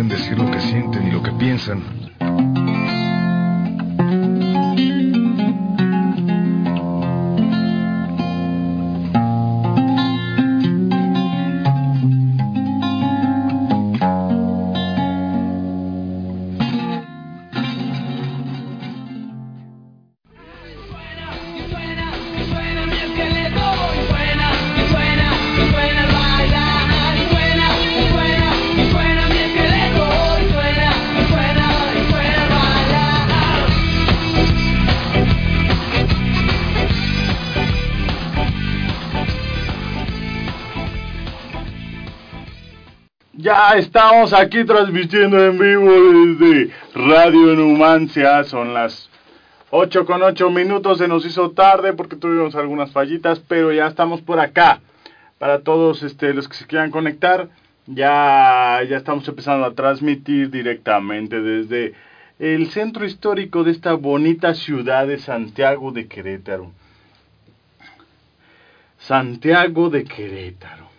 pueden decir lo que sienten y lo que piensan. Estamos aquí transmitiendo en vivo desde Radio Numancia. Son las 8 con 8 minutos. Se nos hizo tarde porque tuvimos algunas fallitas, pero ya estamos por acá. Para todos este, los que se quieran conectar, ya, ya estamos empezando a transmitir directamente desde el centro histórico de esta bonita ciudad de Santiago de Querétaro. Santiago de Querétaro.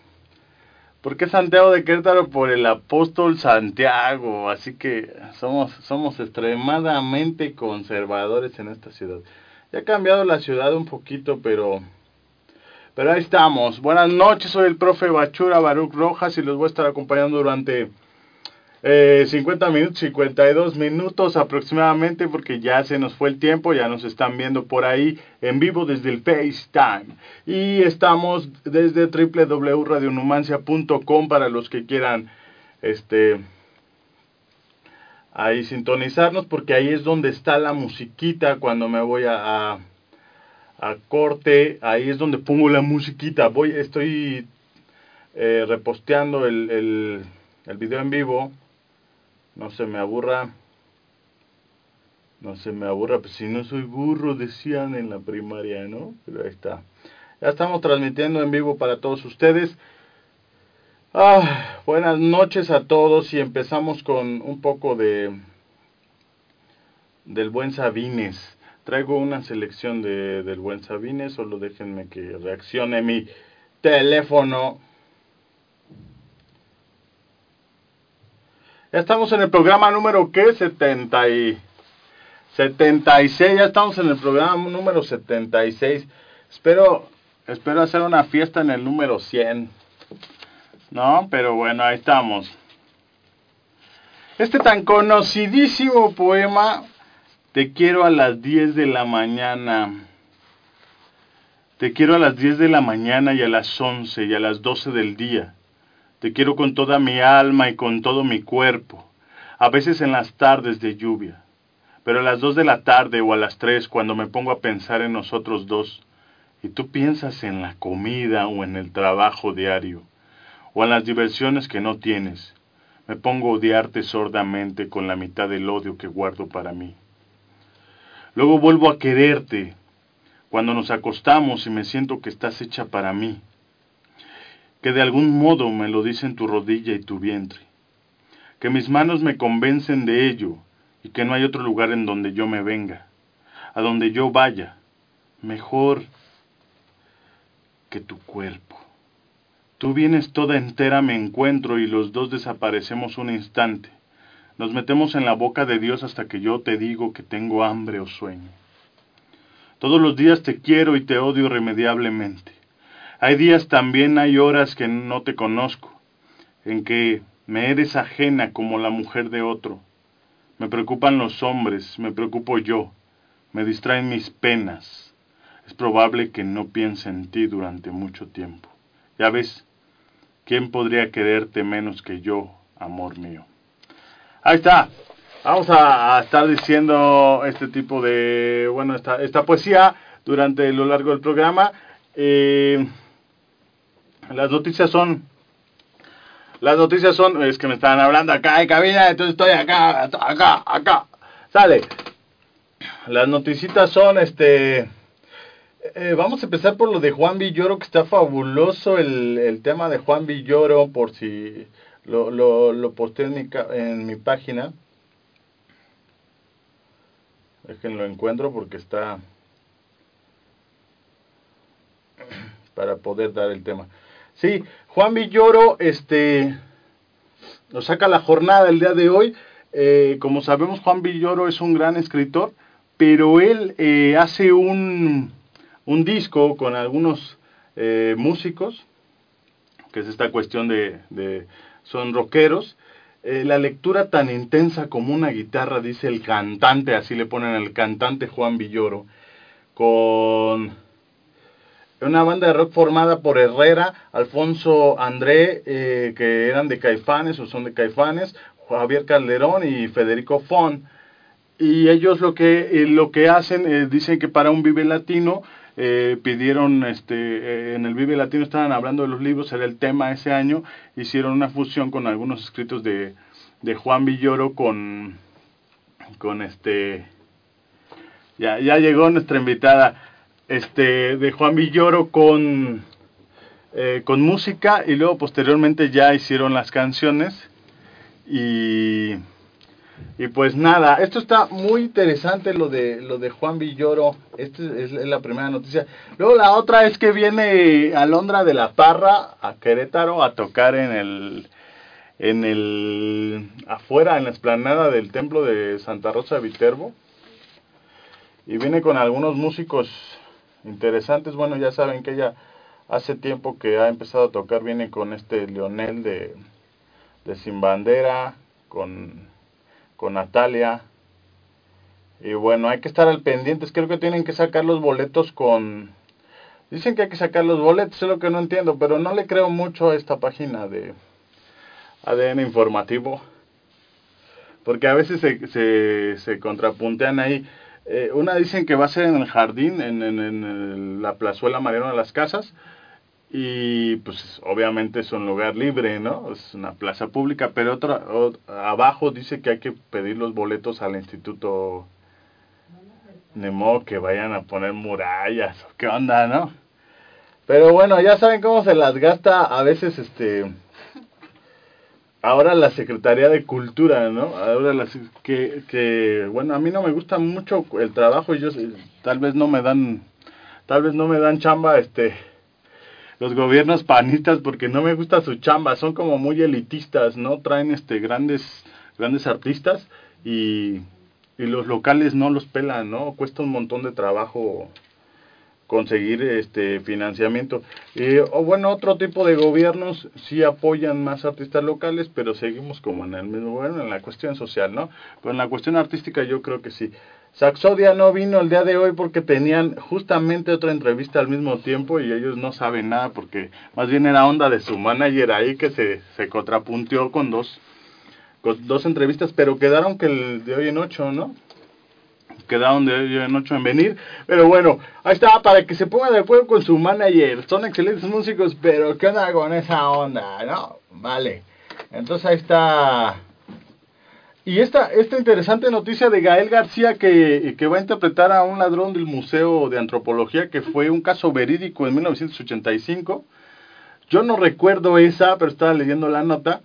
¿Por qué Santiago de Querétaro? Por el apóstol Santiago. Así que somos, somos extremadamente conservadores en esta ciudad. Ya ha cambiado la ciudad un poquito, pero, pero ahí estamos. Buenas noches, soy el profe Bachura Baruch Rojas y los voy a estar acompañando durante eh, 50 minutos, 52 minutos aproximadamente, porque ya se nos fue el tiempo, ya nos están viendo por ahí en vivo desde el FaceTime. Y estamos desde www.radionumancia.com para los que quieran este ahí sintonizarnos, porque ahí es donde está la musiquita cuando me voy a, a, corte, ahí es donde pongo la musiquita. Voy, estoy eh, reposteando el, el, el video en vivo no se me aburra. No se me aburra, pues si no soy burro, decían en la primaria, ¿no? Pero ahí está. Ya estamos transmitiendo en vivo para todos ustedes. Ah, buenas noches a todos y empezamos con un poco de del buen Sabines. Traigo una selección de, del buen Sabines, solo déjenme que reaccione mi teléfono. Estamos en el programa número ¿qué? 70 y 76, ya estamos en el programa número 76. Espero espero hacer una fiesta en el número 100. No, pero bueno, ahí estamos. Este tan conocidísimo poema Te quiero a las 10 de la mañana. Te quiero a las 10 de la mañana y a las 11 y a las 12 del día te quiero con toda mi alma y con todo mi cuerpo, a veces en las tardes de lluvia, pero a las dos de la tarde o a las tres cuando me pongo a pensar en nosotros dos, y tú piensas en la comida o en el trabajo diario, o en las diversiones que no tienes, me pongo a odiarte sordamente con la mitad del odio que guardo para mí. Luego vuelvo a quererte cuando nos acostamos y me siento que estás hecha para mí que de algún modo me lo dicen tu rodilla y tu vientre, que mis manos me convencen de ello y que no hay otro lugar en donde yo me venga, a donde yo vaya, mejor que tu cuerpo. Tú vienes toda entera, me encuentro y los dos desaparecemos un instante. Nos metemos en la boca de Dios hasta que yo te digo que tengo hambre o sueño. Todos los días te quiero y te odio irremediablemente. Hay días también, hay horas que no te conozco, en que me eres ajena como la mujer de otro. Me preocupan los hombres, me preocupo yo, me distraen mis penas. Es probable que no piense en ti durante mucho tiempo. Ya ves, ¿quién podría quererte menos que yo, amor mío? Ahí está. Vamos a, estar diciendo este tipo de, bueno, esta, esta poesía durante lo largo del programa. Eh, las noticias son. Las noticias son. Es que me están hablando acá en cabina, entonces estoy acá, acá, acá. Sale. Las noticitas son este. Eh, vamos a empezar por lo de Juan Villoro, que está fabuloso el, el tema de Juan Villoro, por si lo, lo, lo en mi, en mi página. lo encuentro porque está para poder dar el tema. Sí, Juan Villoro, este, nos saca la jornada el día de hoy. Eh, como sabemos, Juan Villoro es un gran escritor, pero él eh, hace un, un, disco con algunos eh, músicos, que es esta cuestión de, de son rockeros. la lectura tan intensa como una guitarra, dice el cantante, así le ponen el cantante Juan Villoro, con una banda de rock formada por Herrera, Alfonso André, eh, que eran de Caifanes o son de Caifanes, Javier Calderón y Federico Fon. Y ellos lo que, eh, lo que hacen, eh, dicen que para un Vive Latino, pidieron, este, en el Vive Latino estaban hablando de los libros, era el tema ese año, hicieron una fusión con algunos escritos de, de Juan Villoro con, con este, ya, ya llegó nuestra invitada este, de Juan Villoro con, eh, con música y luego posteriormente ya hicieron las canciones. Y, y pues nada, esto está muy interesante lo de, lo de Juan Villoro, esta es, la primera noticia. Luego la otra es que viene Alondra de la Parra a Querétaro a tocar en el en el afuera en la esplanada del templo de Santa Rosa de Viterbo. Y viene con algunos músicos interesantes. Bueno, ya saben que ella hace tiempo que ha empezado a tocar, viene con este Leonel de, de Sin Bandera, con, con Natalia. Y bueno, hay que estar al pendientes. Creo que tienen que sacar los boletos con... Dicen que hay que sacar los boletos, es lo que no entiendo, pero no le creo mucho a esta página de ADN informativo. Porque a veces se, se, se contrapuntean ahí. Eh, una dicen que va a ser en el jardín, en, en, la plazuela Mariano de las Casas, y pues obviamente es un lugar libre, ¿no? Es una plaza pública, pero otra, abajo dice que hay que pedir los boletos al instituto Nemo que vayan a poner murallas, ¿qué onda, no? Pero bueno, ya saben cómo se las gasta a veces este ahora la Secretaría de Cultura, ¿no? Ahora las que, que bueno, a mí no me gusta mucho el trabajo, ellos tal vez no me dan tal vez no me dan chamba este los gobiernos panistas porque no me gusta su chamba, son como muy elitistas, ¿no? Traen este grandes grandes artistas y y los locales no los pelan, ¿no? Cuesta un montón de trabajo conseguir este financiamiento. o bueno, otro tipo de gobiernos sí apoyan más artistas locales, pero seguimos como en el mismo bueno, en la cuestión social, ¿no? Pero en la cuestión artística yo creo que sí. Saxodia no vino el día de hoy porque tenían justamente otra entrevista al mismo tiempo y ellos no saben nada porque más bien era onda de su manager ahí que se, se contrapunteó con dos, con dos entrevistas, pero quedaron que el de hoy en ocho, ¿no? Quedaron de noche en venir. Pero bueno, ahí está, para que se ponga de acuerdo con su manager. Son excelentes músicos, pero ¿qué onda con esa onda? ¿No? Vale. Entonces ahí está. Y esta, esta interesante noticia de Gael García que, que va a interpretar a un ladrón del Museo de Antropología, que fue un caso verídico en 1985. Yo no recuerdo esa, pero estaba leyendo la nota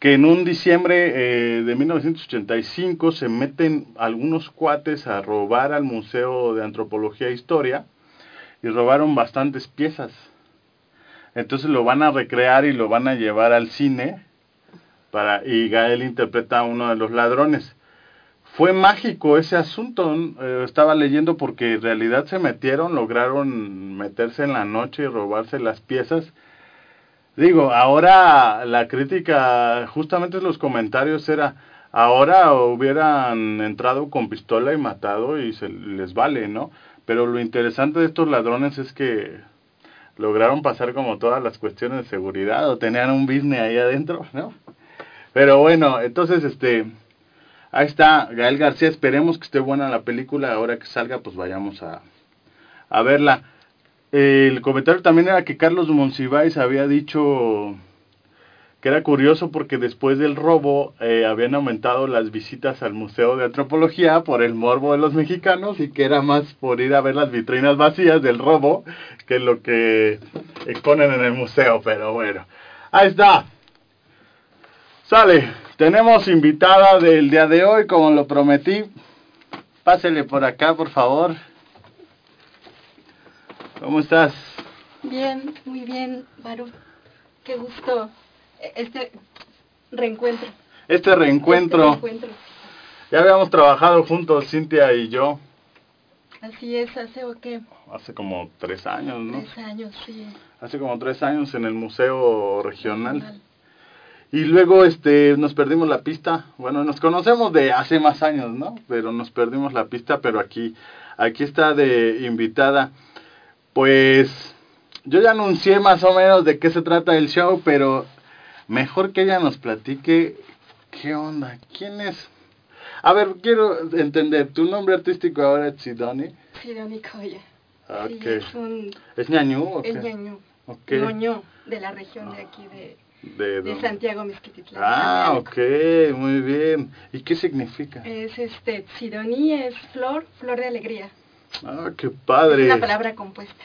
que en un diciembre eh, de 1985 se meten algunos cuates a robar al Museo de Antropología e Historia y robaron bastantes piezas. Entonces lo van a recrear y lo van a llevar al cine para y Gael interpreta a uno de los ladrones. Fue mágico ese asunto, eh, estaba leyendo porque en realidad se metieron, lograron meterse en la noche y robarse las piezas Digo, ahora la crítica, justamente los comentarios era, ahora hubieran entrado con pistola y matado y se les vale, ¿no? Pero lo interesante de estos ladrones es que lograron pasar como todas las cuestiones de seguridad o tenían un business ahí adentro, ¿no? Pero bueno, entonces este ahí está Gael García, esperemos que esté buena la película, ahora que salga pues vayamos a a verla el comentario también era que Carlos Monsiváis había dicho que era curioso porque después del robo eh, habían aumentado las visitas al Museo de Antropología por el morbo de los mexicanos y que era más por ir a ver las vitrinas vacías del robo que lo que exponen en el museo, pero bueno, ahí está. Sale, tenemos invitada del día de hoy, como lo prometí. Pásele por acá, por favor. ¿Cómo estás? Bien, muy bien, Baru. Qué gusto. E, este, reencuentro. Este reencuentro. Este reencuentro. Ya habíamos trabajado juntos, Cintia y yo, Así es, hace o qué? hace como tres años, ¿no? Tres años, sí. Hace como tres años en el Museo Regional. Y luego este nos perdimos la pista. Bueno, nos conocemos de hace más años, ¿no? Pero nos perdimos la pista, pero aquí aquí está de invitada. Pues yo ya anuncié más o menos de qué se trata el show, pero mejor que ella nos platique qué onda, quién es. A ver, quiero entender, tu nombre artístico ahora es Sidoni. Sidoni Koya. Ah, Sí, ok. es un ¿Es ñañú o el ñañú. Ñoño, de la región de aquí de, De? Santiago Mezquititlán. Ah, ok, muy bien. ¿Y qué significa? Es este, Sidoní es flor, flor de alegría. Ah, qué padre. Es una palabra compuesta.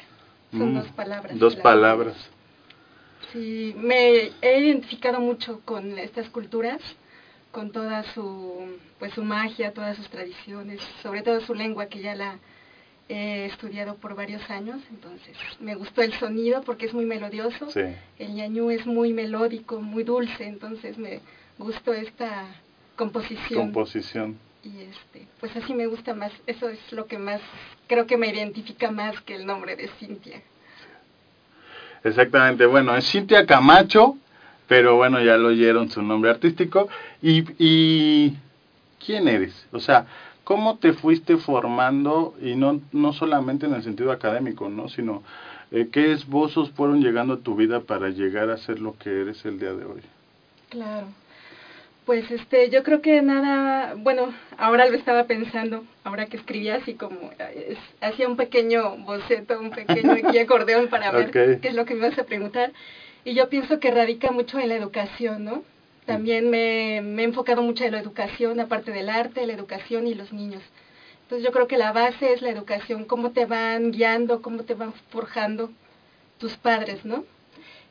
Son Mm, dos palabras. Dos La- palabras. Sí, me he identificado mucho con estas culturas, con toda su, pues su magia, todas sus tradiciones, sobre todo su lengua que ya la he estudiado por varios años, entonces me gustó el sonido porque es muy melodioso, Sí. el ñañú es muy melódico, muy dulce, entonces me gustó esta composición Composición. Y este, pues así me gusta más, eso es lo que más, creo que me identifica más que el nombre de Cintia. Exactamente. Bueno, es Cintia Camacho, pero bueno, ya lo oyeron su nombre artístico. ¿Y, y quién eres? O sea, ¿cómo te fuiste formando? Y no, no solamente en el sentido académico, ¿no? Sino, eh, ¿qué esbozos fueron llegando a tu vida para llegar a ser lo que eres el día de hoy? Claro. Pues este, yo creo que nada, bueno, ahora lo estaba pensando, ahora que escribí así como, es- hacía un pequeño boceto, un pequeño aquí acordeón para ver qué es lo que me vas a preguntar. Y yo pienso que radica mucho en la educación, ¿no? También me, me he enfocado mucho en la educación, aparte del arte, la educación y los niños. Entonces yo creo que la base es la educación, cómo te van guiando, cómo te van forjando tus padres, ¿no?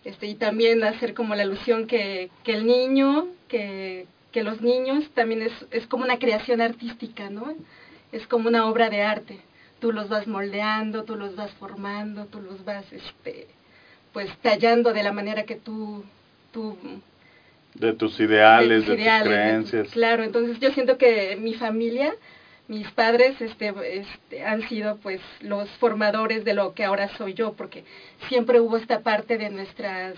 Este, y también hacer como la alusión que, que el niño, que, que los niños también es, es como una creación artística, ¿no? Es como una obra de arte. Tú los vas moldeando, tú los vas formando, tú los vas, este, pues tallando de la manera que tú, tú De tus ideales, de, tus ideales, tus de tus- creencias. claro, entonces yo siento que mi familia, mis padres, este, este, han sido pues los formadores de lo que ahora soy yo, porque siempre hubo esta parte de nuestras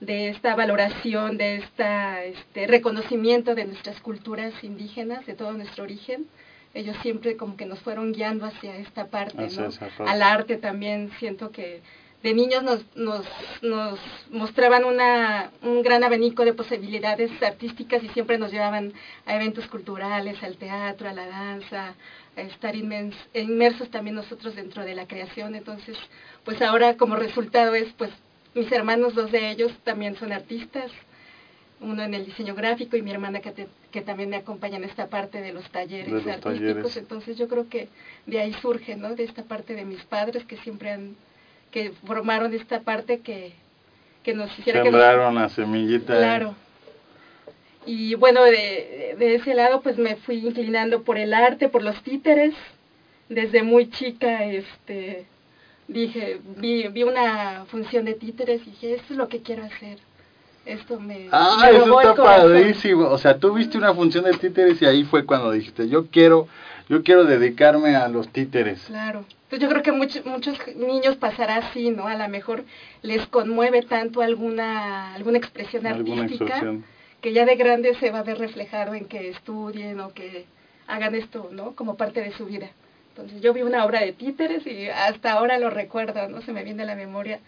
de esta valoración, de esta este reconocimiento de nuestras culturas indígenas, de todo nuestro origen. Ellos siempre como que nos fueron guiando hacia esta parte, Hacia ¿no? Al arte también siento que de niños nos, nos, nos mostraban una, un gran abanico de posibilidades artísticas y siempre nos llevaban a eventos culturales, al teatro, a la danza, a estar inmens- inmersos también nosotros dentro de la creación. Entonces, pues ahora como resultado es, pues mis hermanos, dos de ellos también son artistas, uno en el diseño gráfico y mi hermana que, te- que también me acompaña en esta parte de los talleres De los artísticos. talleres. Entonces yo creo que de ahí surge, ¿no? De esta parte de mis padres que siempre han, que formaron esta parte que, que nos hiciera que nos- Sembraron la semillita. Claro. Y bueno, de, de ese lado pues me fui inclinando por el arte, por los títeres. Desde muy chica, este, dije, vi, vi una función de títeres y dije, esto es lo que quiero hacer. Esto me, Ah, me eso está padrísimo. O sea, tú viste una función de títeres y ahí fue cuando dijiste, yo quiero, yo quiero dedicarme a los títeres. Claro. Pues yo creo que muchos muchos niños pasará así, ¿no? A lo mejor les conmueve tanto alguna alguna expresión Alguna artística expresión. que ya de grande se va a ver reflejado en que estudien o que hagan esto, ¿no? Como parte de su vida. Entonces yo vi una obra de títeres y hasta ahora lo recuerdo, ¿no? Se me viene a la memoria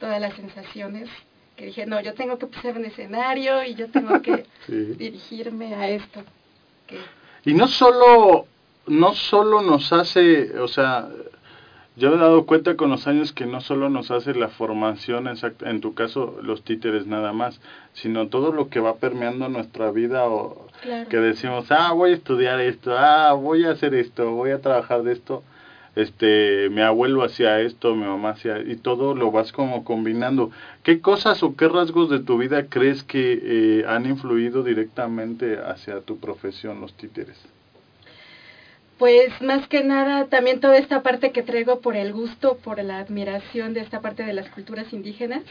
todas las sensaciones que dije, no, yo tengo que pisar un escenario y yo tengo que Sí. dirigirme a esto. Que, Y no solo, no solo nos hace, o sea, yo me he dado cuenta con los años que no solo nos hace la formación, exacta, en tu caso los títeres nada más, sino todo lo que va permeando nuestra vida o claro. que decimos, ah, voy a estudiar esto, ah, voy a hacer esto, voy a trabajar de esto, este, mi abuelo hacía esto, mi mamá hacía, y todo lo vas como combinando. ¿Qué cosas o qué rasgos de tu vida crees que eh, han influido directamente hacia tu profesión, los títeres? Pues más que nada también toda esta parte que traigo por el gusto, por la admiración de esta parte de las culturas indígenas,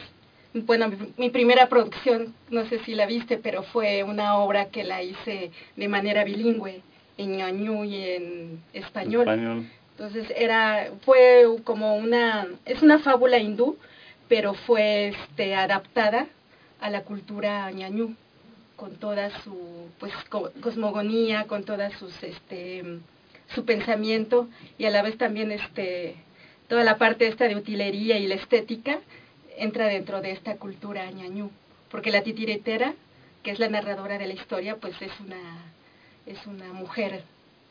bueno, mi, primera producción, no sé si la viste, pero fue una obra que la hice de manera bilingüe, en ñañú y en español. Entonces era, fue como una, es una fábula hindú, pero fue este, adaptada a la cultura ñañú, con toda su pues cosmogonía, con toda sus este su pensamiento y a la vez también este toda la parte esta de utilería y la estética entra dentro de esta cultura ñañú, porque la titiritera, que es la narradora de la historia, pues es una es una mujer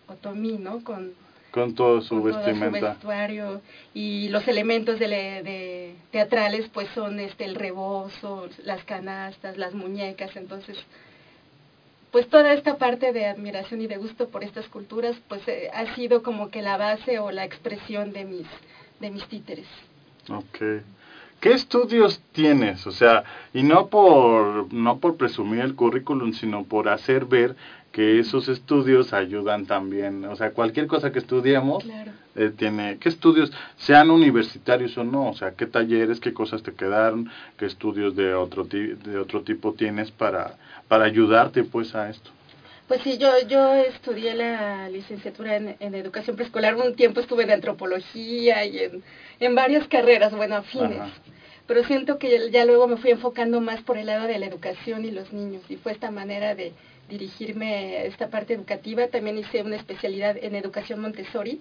otomí, ¿no? Con con todo su vestimenta. Todo su vestuario y los elementos de, de, teatrales pues son este el rebozo, las canastas, las muñecas, entonces pues toda esta parte de admiración y de gusto por estas culturas pues eh, ha sido como que la base o la expresión de mis de mis títeres. Okay. ¿Qué estudios tienes? O sea, y no por no por presumir el currículum, sino por hacer ver que esos estudios ayudan también, o sea, cualquier cosa que estudiemos eh, tiene, ¿qué estudios, sean universitarios o no? O sea, ¿qué talleres, qué cosas te quedaron, qué estudios de otro, de otro tipo tienes para, para ayudarte pues a esto? Pues sí, yo, yo estudié la licenciatura en, en educación preescolar, un tiempo estuve en antropología y en, en varias carreras, bueno, afines. Pero siento que ya luego me fui enfocando más por el lado de la educación y los niños, y fue esta manera de, dirigirme a esta parte educativa. También hice una especialidad en educación Montessori,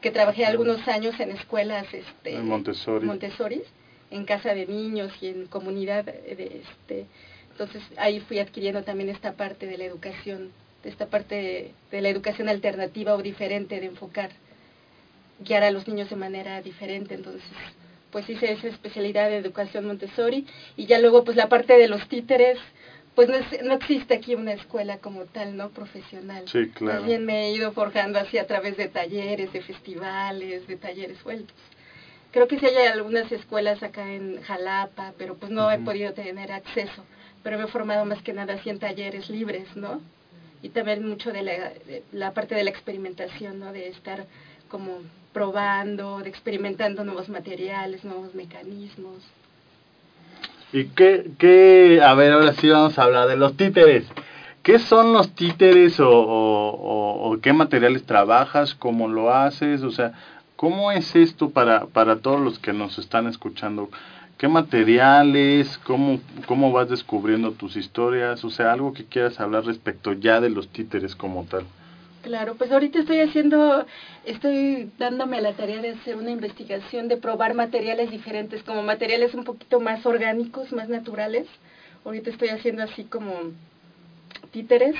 que trabajé algunos años en escuelas este, Montessori. en casa de niños y en comunidad. De, este, entonces ahí fui adquiriendo también esta parte de la educación, de esta parte de, la educación alternativa o diferente, de enfocar, guiar a los niños de manera diferente. Entonces pues hice esa especialidad de educación Montessori y ya luego pues la parte de los títeres pues no, no, existe aquí una escuela como tal, ¿no? Profesional. Sí, claro. También me he ido forjando así a través de talleres, de festivales, de talleres sueltos. Creo que sí hay algunas escuelas acá en Jalapa, pero pues no he podido tener acceso. Pero me he formado más que nada así en talleres libres, ¿no? Y también mucho de la, de la parte de la experimentación, ¿no? De estar como probando, de experimentando nuevos materiales, nuevos mecanismos. ¿Y qué, qué, a ver, ahora sí vamos a hablar de los títeres. ¿Qué son los títeres o, qué materiales trabajas? ¿Cómo lo haces? O sea, ¿cómo es esto para, para todos los que nos están escuchando? ¿Qué materiales? ¿Cómo, ¿Cómo vas descubriendo tus historias? O sea, algo que quieras hablar respecto ya de los títeres como tal. Claro, pues ahorita estoy haciendo, estoy dándome la tarea de hacer una investigación, de probar materiales diferentes, como materiales un poquito más orgánicos, más naturales. Ahorita estoy haciendo así como títeres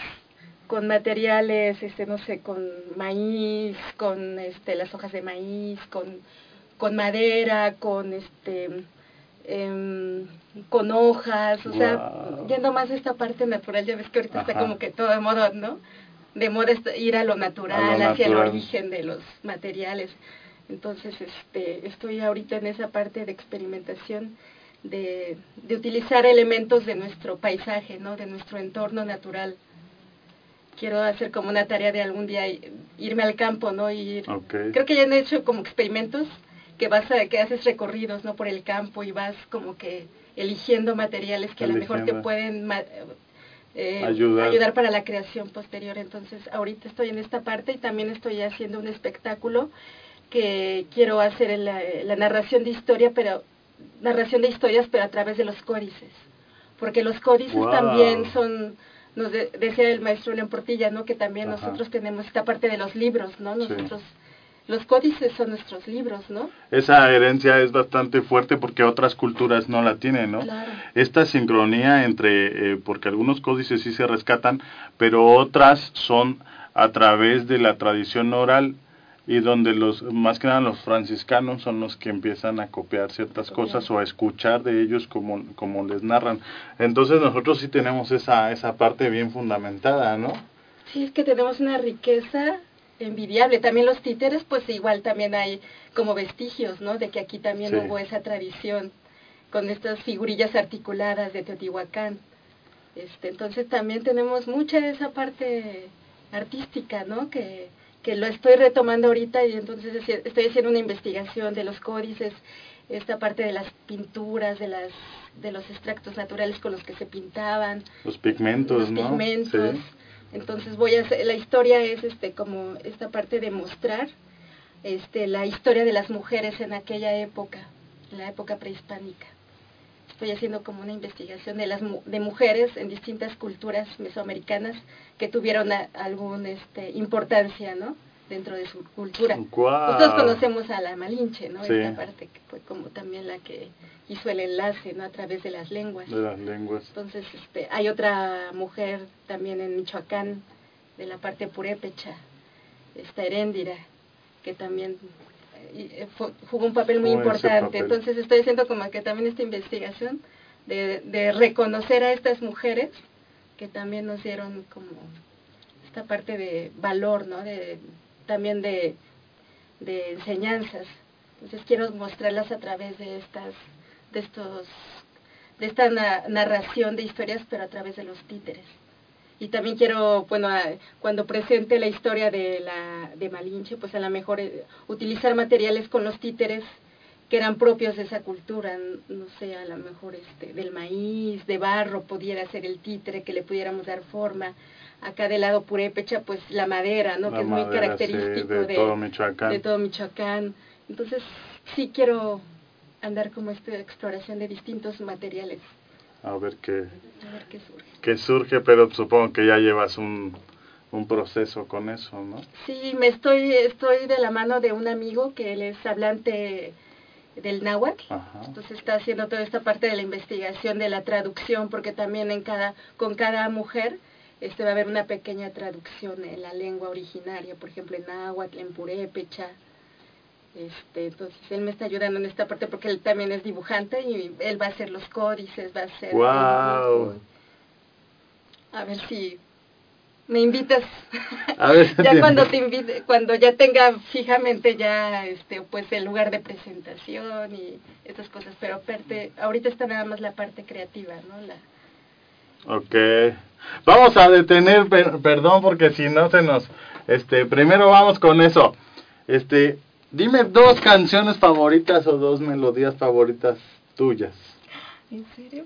con materiales, este, no sé, con maíz, con este, las hojas de maíz, con, con madera, con este, em, con hojas, o sea, yendo más a esta parte natural, ya ves que ahorita está como que todo de moda, ¿no? De moda ir a lo natural, hacia el origen de los materiales. Entonces, este, estoy ahorita en esa parte de experimentación de, de utilizar elementos de nuestro paisaje, ¿no? De nuestro entorno natural. Quiero hacer como una tarea de algún día irme al campo, ¿no? Y Creo que ya han hecho como experimentos que vas a, que haces recorridos, ¿no? Por el campo y vas como que eligiendo materiales que a lo mejor te pueden eh, ayudar. para la creación posterior. Entonces, ahorita estoy en esta parte y también estoy haciendo un espectáculo que quiero hacer en la, narración de historia, pero narración de historias, pero a través de los códices. Porque los códices también son, nos decía el maestro León Portilla, ¿no? Que también nosotros tenemos esta parte de los libros, ¿no? Nosotros los códices son nuestros libros, ¿no? Esa herencia es bastante fuerte porque otras culturas no la tienen, ¿no? Claro. Esta sincronía entre, eh, porque algunos códices sí se rescatan, pero otras son a través de la tradición oral y donde los, más que nada los franciscanos son los que empiezan a copiar ciertas cosas o a escuchar de ellos como, como les narran. Entonces nosotros sí tenemos esa, esa parte bien fundamentada, ¿no? Sí, es que tenemos una riqueza envidiable. También los títeres, pues igual también hay como vestigios, ¿no? De que aquí también hubo esa tradición con estas figurillas articuladas de Teotihuacán. Este, entonces también tenemos mucha de esa parte artística, ¿no? Que, que lo estoy retomando ahorita y entonces estoy haciendo una investigación de los códices, esta parte de las pinturas, de las de los extractos naturales con los que se pintaban, los pigmentos, los pigmentos. Entonces voy a hacer, la historia es este como esta parte de mostrar este la historia de las mujeres en aquella época, en la época prehispánica estoy haciendo como una investigación de las de mujeres en distintas culturas mesoamericanas que tuvieron alguna este, importancia, ¿no? Dentro de su cultura. Nosotros conocemos a la Malinche, ¿no? Esta parte que fue como también la que hizo el enlace, ¿no? A través de las lenguas. De las lenguas. Entonces, este, hay otra mujer también en Michoacán, de la parte purépecha, esta Heréndira, que también eh, jugó un papel muy importante. Entonces estoy haciendo como que también esta investigación de, de reconocer a estas mujeres que también nos dieron como esta parte de valor, ¿no? De, también de, de enseñanzas. Entonces quiero mostrarlas a través de estas, de estos, de esta narración de historias, pero a través de los títeres y también quiero, bueno, cuando presente la historia de la de Malinche, pues a lo mejor eh, utilizar materiales con los títeres que eran propios de esa cultura, no sé, a lo mejor este del maíz, de barro pudiera ser el títere que le pudiéramos dar forma. Acá del lado purépecha, pues la madera, ¿no? que es muy característico de, todo Michoacán. de todo Michoacán. Entonces, sí quiero andar como esta exploración de distintos materiales a ver qué, qué, surge. pero supongo que ya llevas un, un proceso con eso, ¿no? Sí, me estoy, estoy de la mano de un amigo que él es hablante del náhuatl, entonces está haciendo toda esta parte de la investigación de la traducción, porque también en cada, con cada mujer este va a haber una pequeña traducción en la lengua originaria, por ejemplo en náhuatl, en purépecha, este, entonces él me está ayudando en esta parte porque él también es dibujante y él va a hacer los códices, va a hacer... ¡Wow! A ver si me invitas. A ver, ya cuando te invite, cuando ya tenga fijamente ya este pues el lugar de presentación y estas cosas, pero aparte ahorita está nada más la parte creativa, ¿no? La Ok. Vamos a detener, perdón porque si no se nos este primero vamos con eso. Este Dime dos canciones favoritas o dos melodías favoritas tuyas. ¿En serio?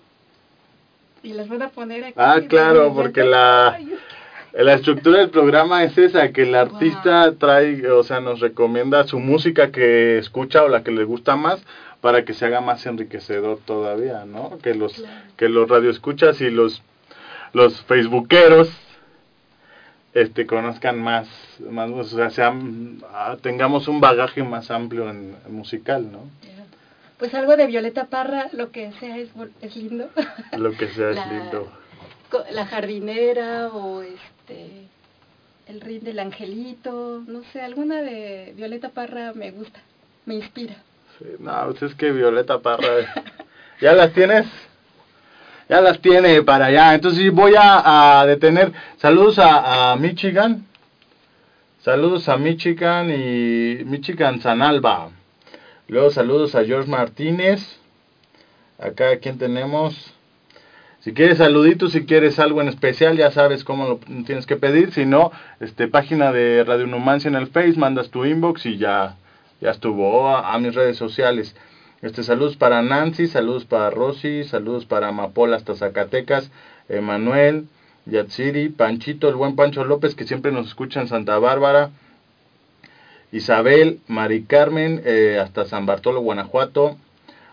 Y las voy a poner aquí. Ah, claro, porque la, la estructura del programa es esa, que el artista trae, o sea, nos recomienda su música que escucha o la que le gusta más para que se haga más enriquecedor todavía, ¿no? Que los que los radioescuchas y los los facebookeros este conozcan más más o sea sean, ah, tengamos un bagaje más amplio en, musical no pues algo de Violeta Parra lo que sea es, es lindo. Lo que sea es lindo. la jardinera o este el ring del angelito no sé alguna de Violeta Parra me gusta me inspira no pues es que Violeta Parra ya las tienes ya las tiene para allá. Entonces voy a, detener. Saludos a, Michigan. Saludos a Michigan y Michigan Sanalba. Luego saludos a George Martínez. Acá, ¿quién tenemos? Si quieres saluditos, si quieres algo en especial, ya sabes cómo lo tienes que pedir. Si no, este, página de Radio Numancia en el Face, mandas tu inbox y ya, ya estuvo. a mis redes sociales. Este, saludos para Nancy, saludos para Rosy, saludos para Amapola hasta Zacatecas, Emanuel, Yatsiri, Panchito, el buen Pancho López que siempre nos escucha en Santa Bárbara, Isabel, Mari Carmen, eh, hasta San Bartolo, Guanajuato,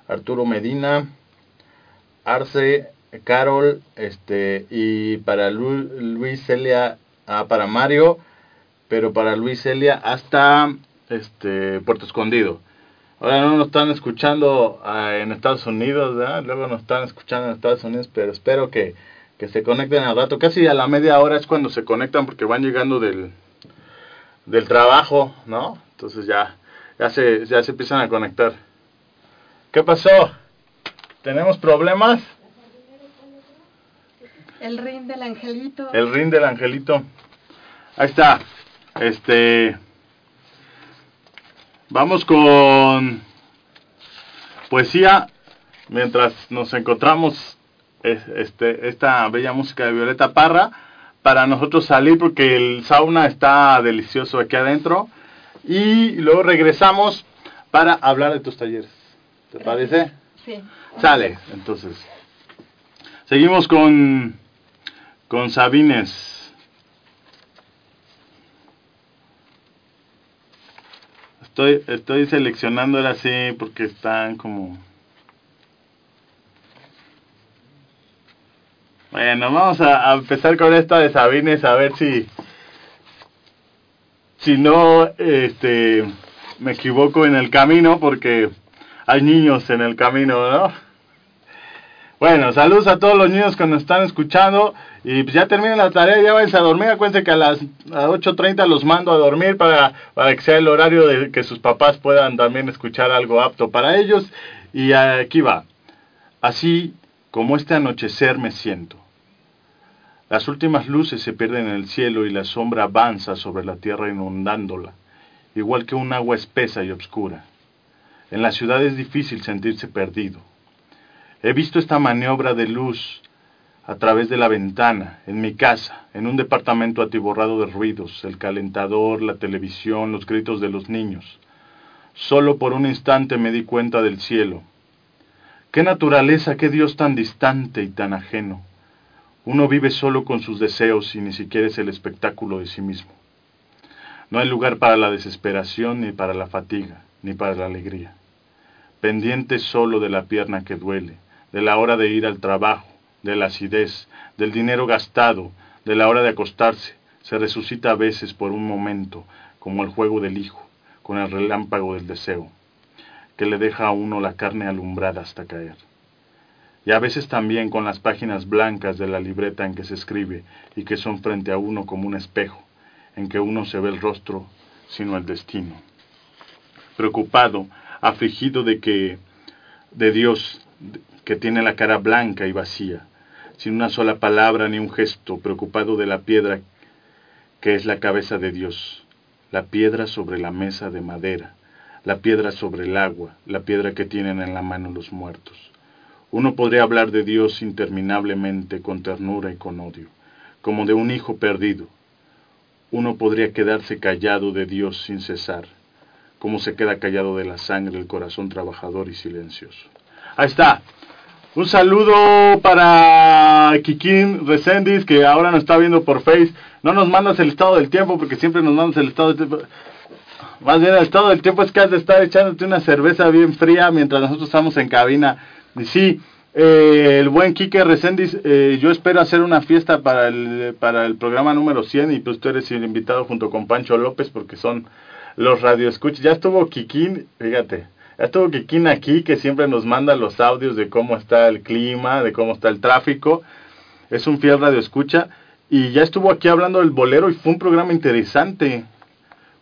Arturo Medina, Arce, Carol, este, y para Luis Celia, ah, para Mario, pero para Luis Celia hasta este Puerto Escondido. Ahora no nos están escuchando ah, en Estados Unidos, ¿verdad? luego nos están escuchando en Estados Unidos, pero espero que, se conecten al rato. Casi a la media hora es cuando se conectan porque van llegando del, del trabajo, ¿no? Entonces ya, ya, se, ya se empiezan a conectar. ¿Qué pasó? ¿Tenemos problemas? El ring del angelito. El ring del angelito. Ahí está. Este Vamos con poesía mientras nos encontramos este, esta bella música de Violeta Parra para nosotros salir porque el sauna está delicioso aquí adentro y luego regresamos para hablar de tus talleres. ¿Te parece? Sí. Sale, entonces. Seguimos con, con Sabines. Estoy, estoy seleccionando ahora sí porque están como... Bueno, vamos a, a empezar con esta de Sabines a ver si... Si no, este, me equivoco en el camino porque hay niños en el camino, ¿no? Bueno, saludos a todos los niños que nos están escuchando y pues ya terminen la tarea, ya váyanse a dormir, acuérdense que a las a 8.30 los mando a dormir para, para que sea el horario de que sus papás puedan también escuchar algo apto para ellos y aquí va. Así como este anochecer me siento. Las últimas luces se pierden en el cielo y la sombra avanza sobre la tierra inundándola, igual que un agua espesa y oscura. En la ciudad es difícil sentirse perdido. He visto esta maniobra de luz a través de la ventana, en mi casa, en un departamento atiborrado de ruidos, el calentador, la televisión, los gritos de los niños. Solo por un instante me di cuenta del cielo. Qué naturaleza, qué Dios tan distante y tan ajeno. Uno vive solo con sus deseos y ni siquiera es el espectáculo de sí mismo. No hay lugar para la desesperación, ni para la fatiga, ni para la alegría. Pendiente solo de la pierna que duele, de la hora de ir al trabajo, de la acidez, del dinero gastado, de la hora de acostarse, se resucita a veces por un momento, como el juego del hijo, con el relámpago del deseo, que le deja a uno la carne alumbrada hasta caer. Y a veces también con las páginas blancas de la libreta en que se escribe y que son frente a uno como un espejo, en que uno se ve el rostro, sino el destino. Preocupado, afligido de que, de Dios, que tiene la cara blanca y vacía, sin una sola palabra ni un gesto, preocupado de la piedra que es la cabeza de Dios, la piedra sobre la mesa de madera, la piedra sobre el agua, la piedra que tienen en la mano los muertos. Uno podría hablar de Dios interminablemente con ternura y con odio, como de un hijo perdido. Uno podría quedarse callado de Dios sin cesar, como se queda callado de la sangre el corazón trabajador y silencioso. Ahí está. Un saludo para Resendiz, que ahora nos está viendo por Face. No nos mandas el estado del tiempo, porque siempre nos mandas el estado del tiempo. Más bien el estado del tiempo es que has de estar echándote una cerveza bien fría mientras nosotros estamos en cabina. Y sí, eh, el buen Quique Resendiz, eh, yo espero hacer una fiesta para el, para el programa número 100 y pues tú eres el invitado junto con Pancho López porque son los radioescuchas. Ya estuvo Kikín, fíjate, estuvo Kikín aquí que siempre nos manda los audios de cómo está el clima, de cómo está el tráfico. Es un fiel radioescucha y ya estuvo aquí hablando del bolero y fue un programa interesante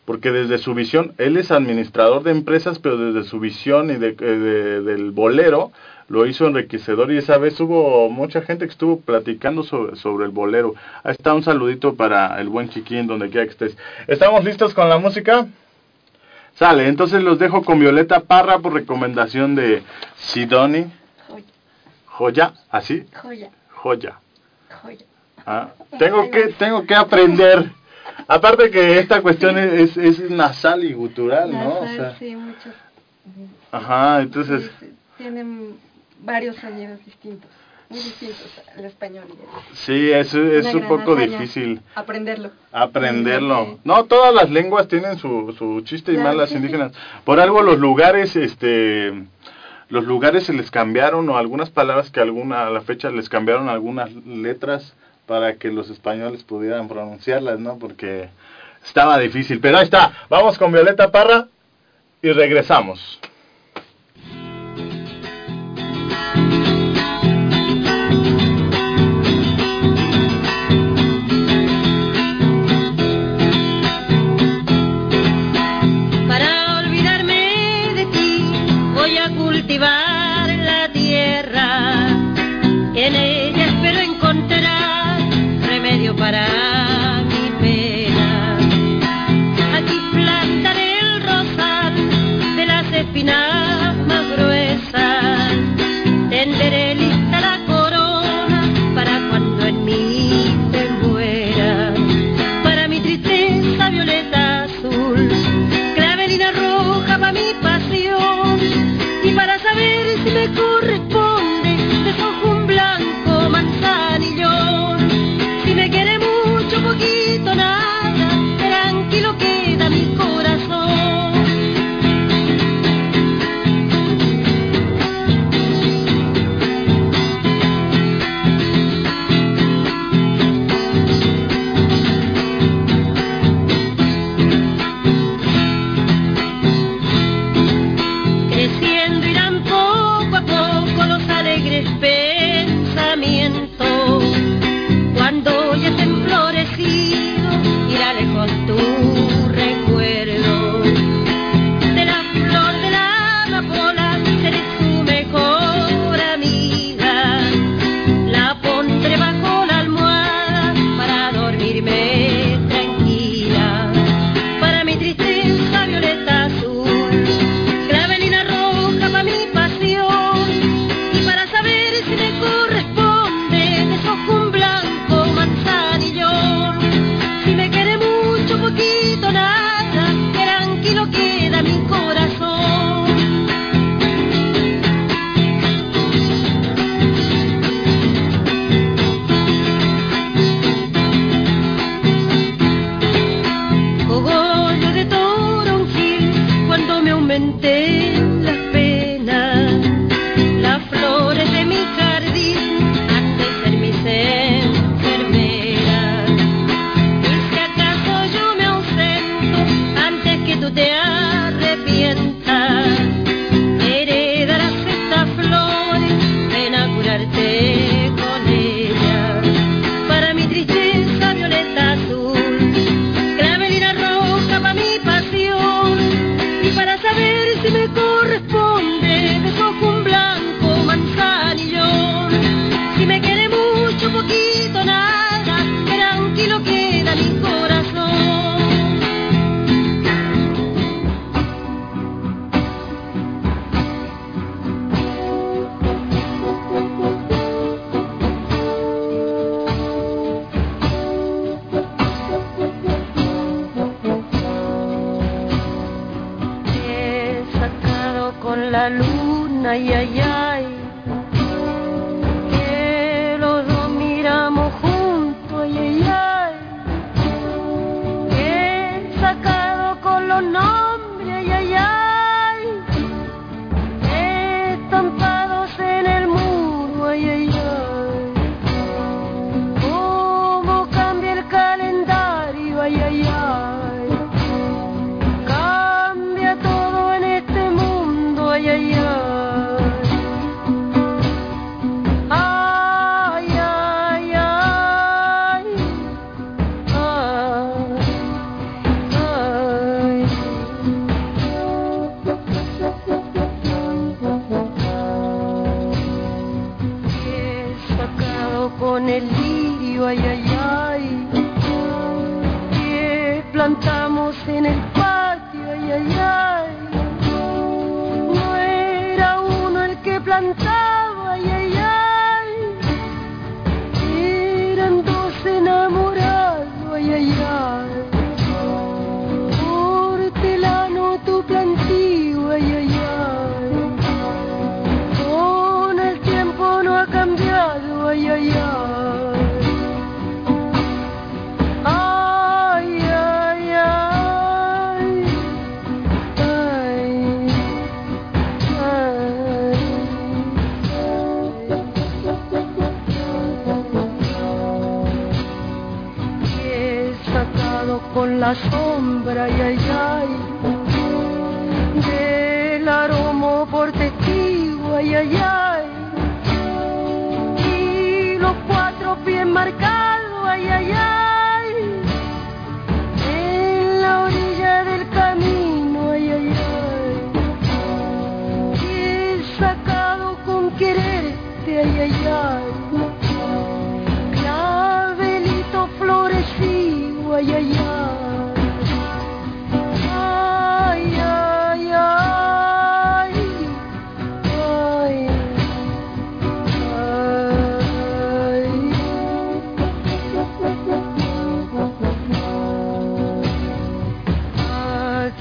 porque desde su visión, él es administrador de empresas, pero desde su visión y de, de, del bolero lo hizo enriquecedor y esa vez hubo mucha gente que estuvo platicando sobre, sobre el bolero. Ahí está un saludito para el buen Chiquín, donde quiera que estés. ¿Estamos listos con la música? Sale, entonces los dejo con Violeta Parra por recomendación de Sidoni. Joya. Joya, ¿así? Joya. Joya. Joya. Ah, tengo que tengo que aprender. Aparte que esta cuestión es, es nasal y gutural, ¿no? O sea, sí, muchos. ajá, entonces Tienen varios sonidos distintos, muy distintos al español. sí, es, es un poco hazaña difícil Aprenderlo. aprenderlo. Sí. No, todas las lenguas tienen su, su chiste y Claro, más las sí, sí. indígenas. Por algo los lugares, este, los lugares se les cambiaron o algunas palabras que alguna a la fecha les cambiaron algunas letras para que los españoles pudieran pronunciarlas, ¿no? Porque estaba difícil. Pero ahí está. Vamos con Violeta Parra y regresamos.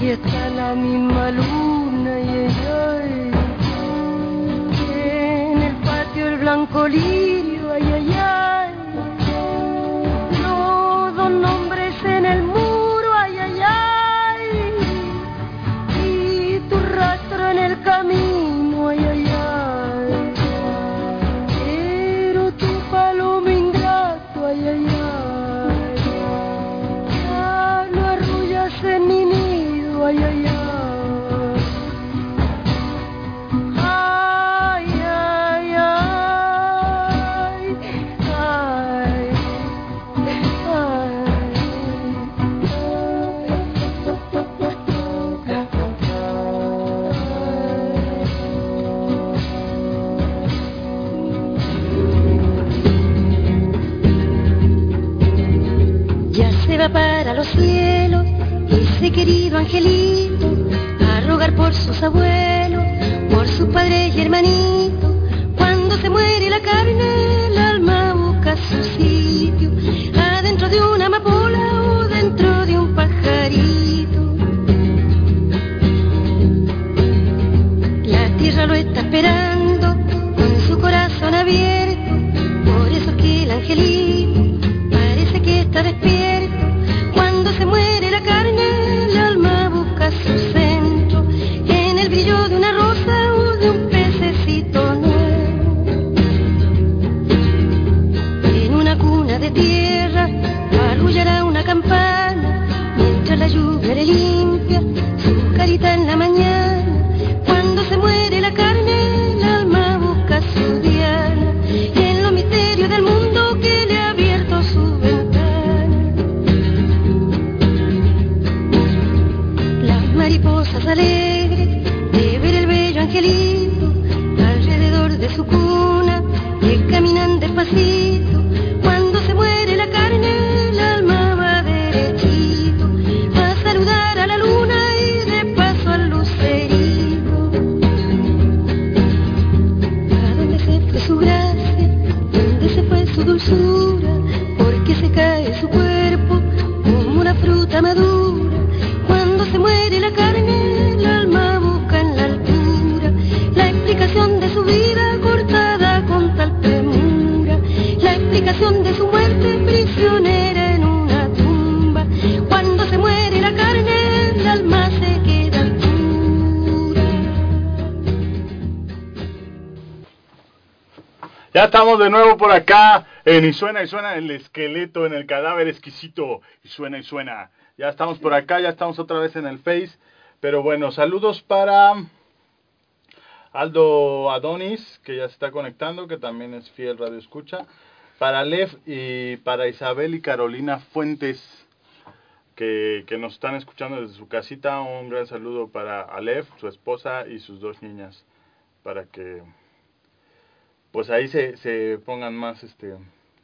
y está la misma luna y en el patio el blanco lirio querido angelito a rogar por sus abuelos, por sus padres y hermanitos, cuando se muere la carne. En Y suena y suena el esqueleto en el cadáver exquisito. Y suena y suena. Ya estamos por acá, ya estamos otra vez en el Face. Pero bueno, saludos para Aldo Adonis, que ya se está conectando, que también es fiel radio escucha. Para Lev y para Isabel y Carolina Fuentes, que, que nos están escuchando desde su casita. Un gran saludo para Alef, su esposa y sus dos niñas. Para que pues ahí se, se pongan más, este,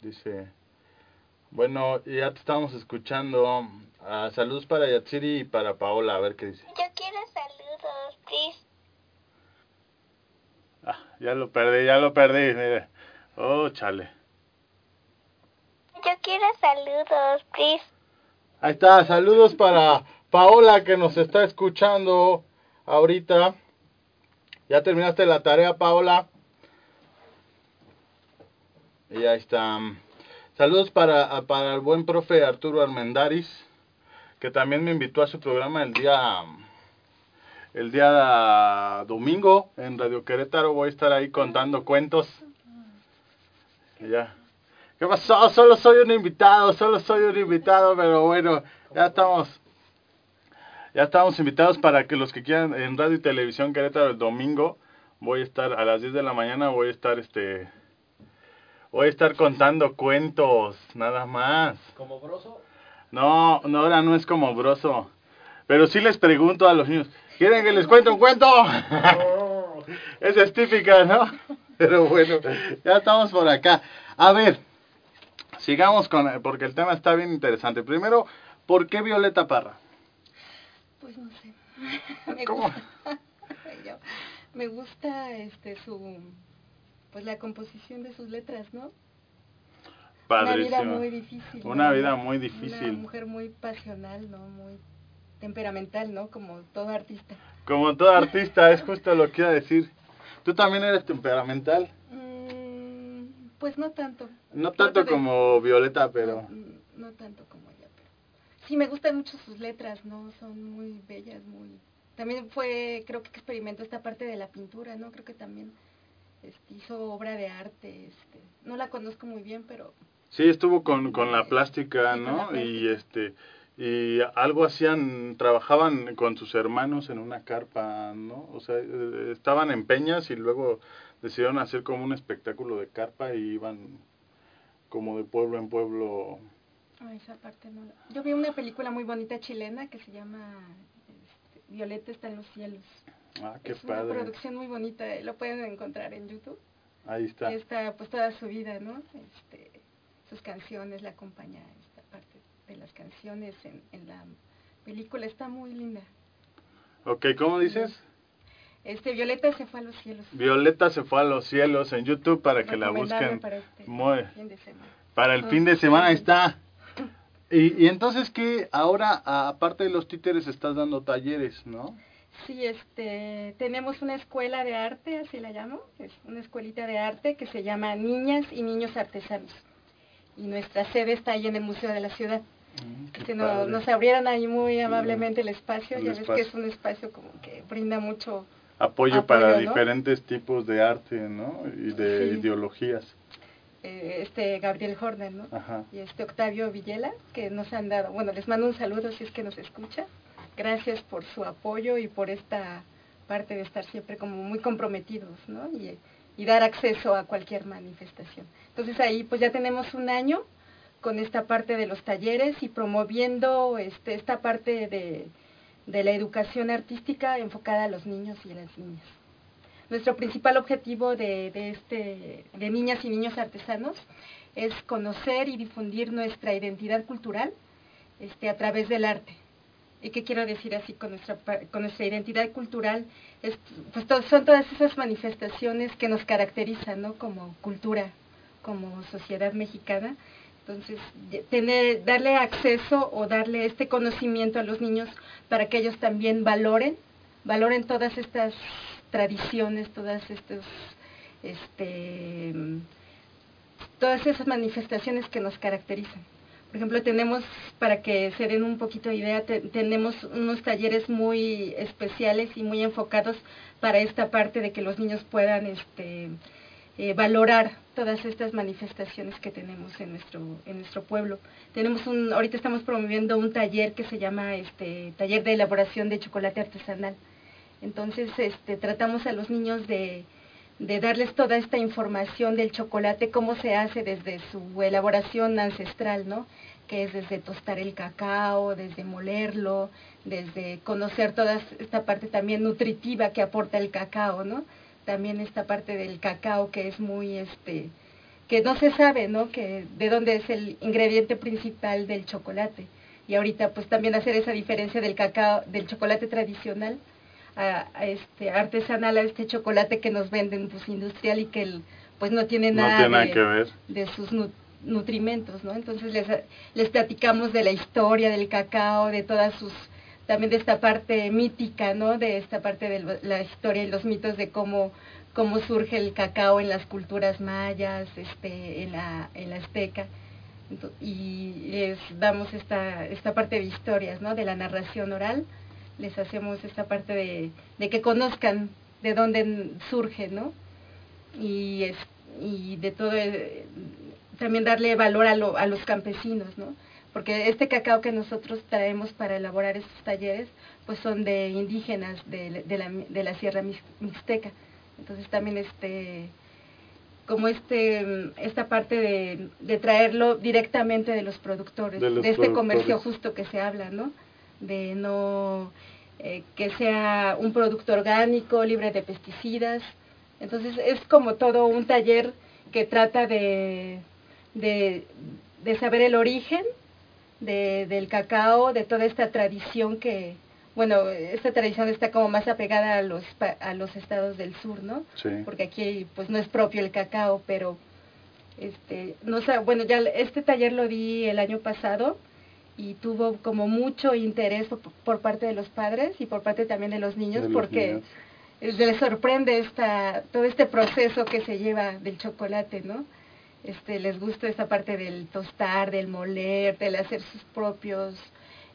dice, bueno, ya te estamos escuchando, Ah, saludos para Yatsiri y para Paola, a ver qué dice. Yo quiero saludos, please. Ah, ya lo perdí, ya lo perdí, mire. Oh, chale. Yo quiero saludos, please. Ahí está, saludos para Paola que nos está escuchando ahorita. ¿Ya terminaste la tarea, Paola? Y ahí está. Saludos para, para el buen profe Arturo Armendaris, que también me invitó a su programa el día el día domingo en Radio Querétaro. Voy a estar ahí contando cuentos. Ya. ¿Qué pasó? Solo soy un invitado, solo soy un invitado, pero bueno, ya estamos. Ya estamos invitados para que los que quieran en radio y televisión Querétaro el domingo, voy a estar a las 10 de la mañana, voy a estar este voy a estar contando cuentos, nada más. ¿Como broso? No, no, ahora no es como broso. Pero sí les pregunto a los niños, ¿quieren que les cuente un cuento? Esa es típica, ¿no? Pero bueno, ya estamos por acá. A ver, sigamos con, porque el tema está bien interesante. Primero, ¿por qué Violeta Parra? Pues no sé. Me ¿Cómo? gusta. Yo- me gusta este su pues la composición de sus letras, ¿no? Una vida Padrísimo. muy difícil. Una ¿no? vida muy Una difícil. mujer muy pasional, ¿no? Muy temperamental, ¿no? Como todo artista. Como todo artista, es justo lo que iba a decir. ¿Tú también eres temperamental? Mm, pues no tanto. No tanto de- como Violeta, pero... No, mm, no tanto como ella, pero sí me gustan mucho sus letras, ¿no? Son muy bellas, muy... También fue, creo que experimentó esta parte de la pintura, ¿no? Creo que también este, hizo obra de arte, este, no la conozco muy bien, pero Sí, estuvo con, con la plástica, Sí, ¿no? la Y plástica. este y algo hacían, trabajaban con sus hermanos en una carpa, ¿no? O sea, eh, estaban en peñas y luego decidieron hacer como un espectáculo de carpa y iban como de pueblo en pueblo. ah, esa parte no. Yo vi una película muy bonita chilena que se llama este, Violeta está en los cielos. Ah, qué es una padre. producción muy bonita, eh, lo pueden encontrar en YouTube. Ahí está. Está pues toda su vida, ¿no? Este, sus canciones, la acompaña esta parte de las canciones en, en la película, está muy linda. Ok, ¿cómo dices? Este, Violeta se fue a los cielos. Violeta se fue a los cielos en YouTube para que la busquen. Para, este Muy- fin de semana. Para el Ok. fin de semana ahí está. Y, y entonces que ahora, aparte de los títeres, estás dando talleres, ¿no? Sí, este, tenemos una escuela de arte, así la llamo, es una escuelita de arte que se llama Niñas y Niños Artesanos. Y nuestra sede está ahí en el Museo de la Ciudad. Qué Que nos, nos abrieron ahí muy amablemente el espacio, El ya ves que es un espacio como que brinda mucho Apoyo, Apoyo, para ¿no? diferentes tipos de arte, ¿no? Y de Sí. ideologías. eh, este Gabriel Horner, ¿no? Ajá. Y este Octavio Villela, que nos han dado, bueno, les mando un saludo si es que nos escucha. Gracias por su apoyo y por esta parte de estar siempre como muy comprometidos, ¿no? Y, dar acceso a cualquier manifestación. Entonces ahí pues ya tenemos un año con esta parte de los talleres y promoviendo este, esta parte de, la educación artística enfocada a los niños y a las niñas. Nuestro principal objetivo de, de, este, de niñas y niños artesanos es conocer y difundir nuestra identidad cultural este, a través del arte. ¿Y qué quiero decir así con nuestra, con nuestra identidad cultural? Es, pues son todas esas manifestaciones que nos caracterizan ¿no? como cultura, como sociedad mexicana. Entonces, tener, darle acceso o darle este conocimiento a los niños para que ellos también valoren, valoren todas estas tradiciones, todas estos, este, todas esas manifestaciones que nos caracterizan. Por ejemplo, tenemos, para que se den un poquito de idea, te, tenemos unos talleres muy especiales y muy enfocados para esta parte de que los niños puedan este, eh, valorar todas estas manifestaciones que tenemos en nuestro, en nuestro pueblo. Tenemos un, ahorita estamos promoviendo un taller que se llama este, taller de elaboración de chocolate artesanal. Entonces, este, tratamos a los niños de, de darles toda esta información del chocolate, cómo se hace desde su elaboración ancestral, ¿no? Que es desde tostar el cacao, desde molerlo, desde conocer toda esta parte también nutritiva que aporta el cacao, ¿no? También esta parte del cacao que es muy, este, que no se sabe, ¿no? Que de dónde es el ingrediente principal del chocolate. Y ahorita, pues también hacer esa diferencia del cacao, del chocolate tradicional, a, a, este artesanal a este chocolate que nos venden pues industrial y que el, pues no tiene nada, no tiene nada de, que ver. de sus nu nutrimentos, ¿no? Entonces les, les platicamos de la historia del cacao, de todas sus también de esta parte mítica, ¿no? De esta parte de la historia y los mitos de cómo cómo surge el cacao en las culturas mayas, este en la en la azteca y les damos esta esta parte de historias, ¿no? De la narración oral les hacemos esta parte de, de que conozcan de dónde surge, ¿no? Y, es, y de todo, eh, también darle valor a, lo, a los campesinos, ¿no? Porque este cacao que nosotros traemos para elaborar estos talleres, pues son de indígenas de, de, la, de la Sierra Mixteca. Entonces también este como este esta parte de, de traerlo directamente de los productores, de, los de este productores. comercio justo que se habla, ¿no? De no eh, que sea un producto orgánico, libre de pesticidas. Entonces es como todo un taller que trata de, de, de saber el origen de, del cacao, de toda esta tradición que, bueno, esta tradición está como más apegada a los, a los estados del sur, ¿no? Sí. Porque aquí pues no es propio el cacao, pero este, no bueno, ya este taller lo di el año pasado y tuvo como mucho interés por, por, parte de los padres y por parte también de los niños De los porque niños. les sorprende esta todo este proceso que se lleva del chocolate, ¿no? Este les gusta esta parte del tostar, del moler, del hacer sus propios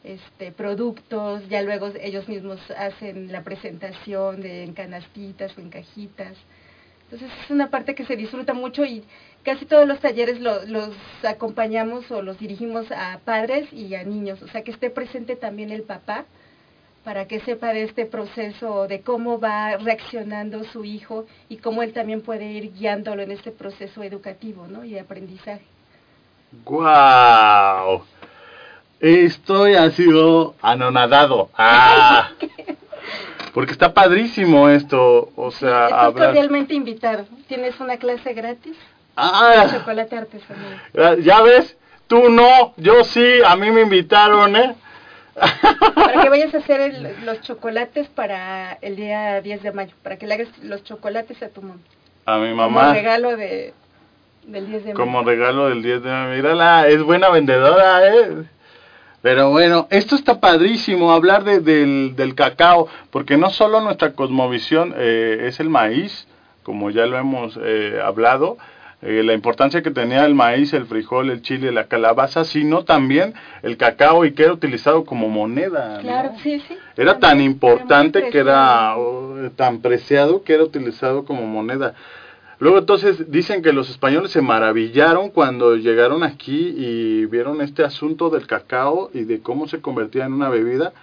este productos, ya luego ellos mismos hacen la presentación de en canastitas o en cajitas. Entonces es una parte que se disfruta mucho y casi todos los talleres lo, los acompañamos o los dirigimos a padres y a niños, o sea que esté presente también el papá para que sepa de este proceso, de cómo va reaccionando su hijo y cómo él también puede ir guiándolo en este proceso educativo ¿no? y de aprendizaje. ¡Guau! Estoy ha sido anonadado. ¡Ah! Porque está padrísimo esto, o sea, Estás cordialmente invitado. Tienes una clase gratis Ah, chocolate artesanal. ya ves, tú no, yo sí, a mí me invitaron, ¿eh? Para que vayas a hacer el, los chocolates para el día 10 de mayo, para que le hagas los chocolates a tu mamá. A mi Como mamá. regalo de, del 10 de mayo. Como regalo del 10 de mayo. Mírala, es buena vendedora, ¿eh? Pero bueno, esto está padrísimo, hablar de, del, del cacao, porque no solo nuestra cosmovisión eh, es el maíz, como ya lo hemos eh, hablado, eh, la importancia que tenía el maíz, el frijol, el chile, la calabaza, sino también el cacao y que era utilizado como moneda. ¿no? Claro, sí, sí. Era tan importante era que era oh, tan preciado que era utilizado como moneda. Luego entonces dicen que los españoles se maravillaron cuando llegaron aquí y vieron este asunto del cacao y de cómo se convertía en una bebida.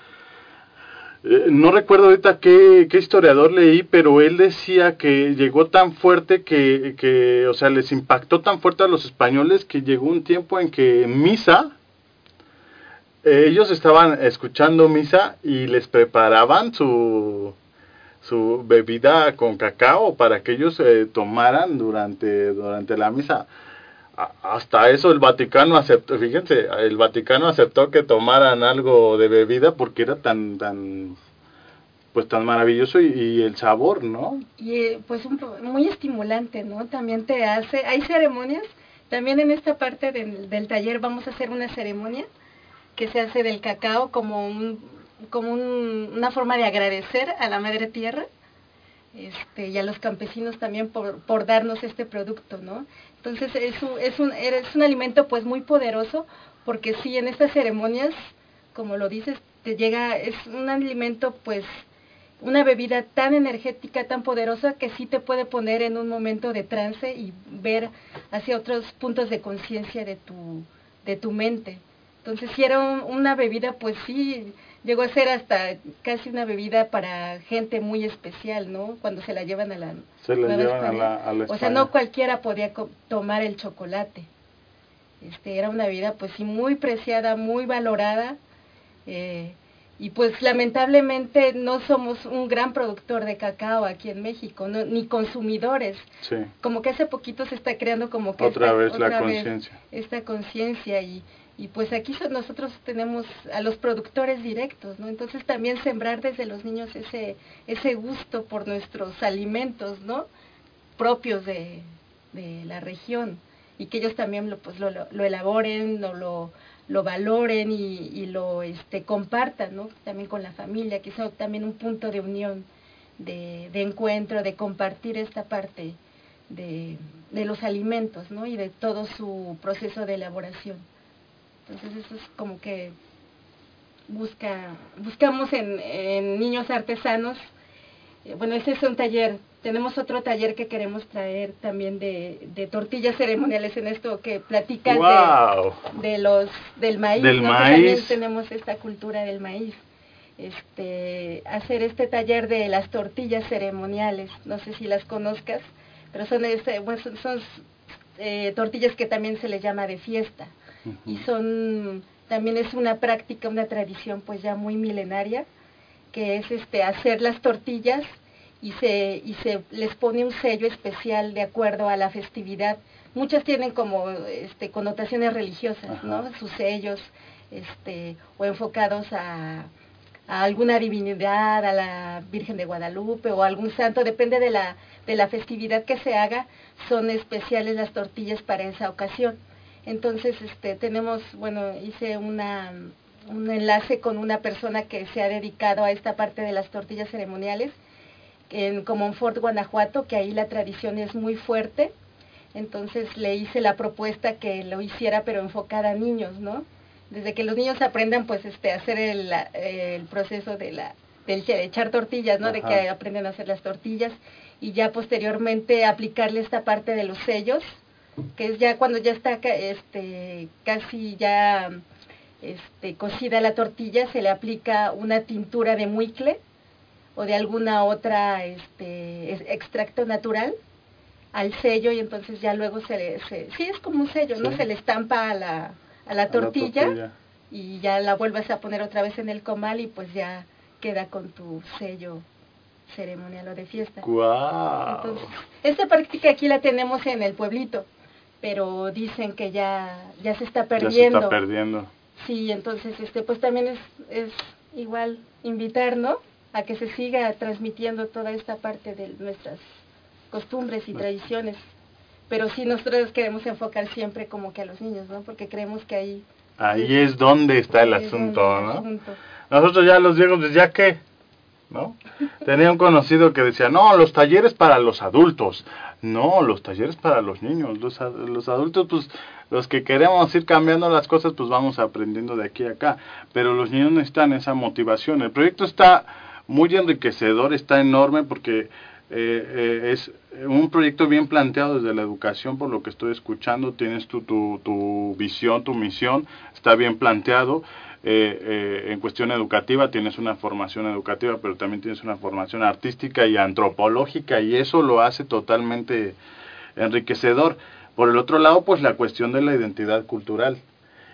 Eh, no recuerdo ahorita qué, historiador leí, pero él decía que llegó tan fuerte que, que, o sea, les impactó tan fuerte a los españoles que llegó un tiempo en que misa eh, ellos estaban escuchando misa y les preparaban su su bebida con cacao para que ellos eh, tomaran durante durante la misa hasta eso el Vaticano aceptó fíjense el Vaticano aceptó que tomaran algo de bebida porque era tan tan pues tan maravilloso y, el sabor no y eh, pues un muy estimulante, ¿no? También te hace, hay ceremonias, también en esta parte del, del taller vamos a hacer una ceremonia que se hace del cacao como un, como un- una forma de agradecer a la madre tierra este, y a los campesinos también por, por darnos este producto, ¿no? Entonces es un, es un, es un alimento pues muy poderoso porque sí, en estas ceremonias, como lo dices, te llega, es un alimento pues una bebida tan energética, tan poderosa que sí te puede poner en un momento de trance y ver hacia otros puntos de conciencia de tu, de tu mente. Entonces, si era un- una bebida, pues sí, llegó a ser hasta casi una bebida para gente muy especial, ¿no? Cuando se la llevan a la Se la llevan a la- a la O sea, no cualquiera podía tomar el chocolate. Este, era una bebida, pues sí, muy preciada, muy valorada. eh, y pues lamentablemente no somos un gran productor de cacao aquí en México, no- ni consumidores. sí Como que hace poquito se está creando como que Otra esta- vez la otra conciencia. esta conciencia y, y pues aquí so- nosotros tenemos a los productores directos, ¿no? Entonces también sembrar desde los niños ese ese gusto por nuestros alimentos, ¿no? propios de, de la región y que ellos también lo pues lo, lo elaboren, lo, lo lo valoren y, y lo este compartan, ¿no? También con la familia, que es también un punto de unión, de, de encuentro, de compartir esta parte de, de los alimentos, ¿no? Y de todo su proceso de elaboración. Entonces eso es como que busca, buscamos en, en niños artesanos, eh, bueno, ese es un taller, tenemos otro taller que queremos traer también de, de tortillas ceremoniales en esto que platicas Wow. de, de los del maíz, Del ¿no? Que también tenemos esta cultura del maíz. Este, hacer este taller de las tortillas ceremoniales, no sé si las conozcas, pero son este, bueno, son, son, eh, tortillas que también se les llama de fiesta y son también es una práctica, una tradición pues ya muy milenaria que es este hacer las tortillas y se y se les pone un sello especial de acuerdo a la festividad. Muchas tienen como este connotaciones religiosas, ¿no? Sus sellos este o enfocados a a alguna divinidad, a la Virgen de Guadalupe o a algún santo, depende de la de la festividad que se haga, son especiales las tortillas para esa ocasión. Entonces, este, tenemos, bueno, hice una, un enlace con una persona que se ha dedicado a esta parte de las tortillas ceremoniales en Comonfort, Guanajuato, que ahí la tradición es muy fuerte. Entonces le hice la propuesta que lo hiciera, pero enfocada a niños, ¿no? Desde que los niños aprendan, pues, este, a hacer el, el proceso de la, del de echar tortillas, ¿no? De que aprenden a hacer las tortillas y ya posteriormente aplicarle esta parte de los sellos, que es ya cuando ya está este casi ya este cocida la tortilla se le aplica una tintura de muicle o de alguna otra este es- extracto natural al sello y entonces ya luego se le se, sí es como un sello no se le estampa a la a la A la tortilla, y ya la vuelves a poner otra vez en el comal y pues ya queda con tu sello ceremonial o de fiesta. Guau. entonces, esta práctica aquí la tenemos en el pueblito, pero dicen que ya ya se está Ya se perdiendo. está perdiendo. Sí, entonces este pues también es es igual invitar, ¿no? A que se siga transmitiendo toda esta parte de nuestras costumbres y tradiciones. Pero sí nosotros queremos enfocar siempre como que a los niños, ¿no? Porque creemos que ahí Ahí es donde está el asunto, el ¿no? asunto. Nosotros ya los viejos, pues ya qué, ¿no? Tenía un conocido que decía, no, los talleres para los adultos. No, los talleres para los niños. Los, los adultos, pues, los que queremos ir cambiando las cosas, pues vamos aprendiendo de aquí a acá. Pero los niños necesitan esa motivación. El proyecto está muy enriquecedor, está enorme porque eh, eh, es un proyecto bien planteado desde la educación, por lo que estoy escuchando. Tienes tu, tu, tu visión, tu misión, está bien planteado. Eh, eh, en cuestión educativa tienes una formación educativa, pero también tienes una formación artística y antropológica y eso lo hace totalmente enriquecedor. Por el otro lado, pues la cuestión de la identidad cultural.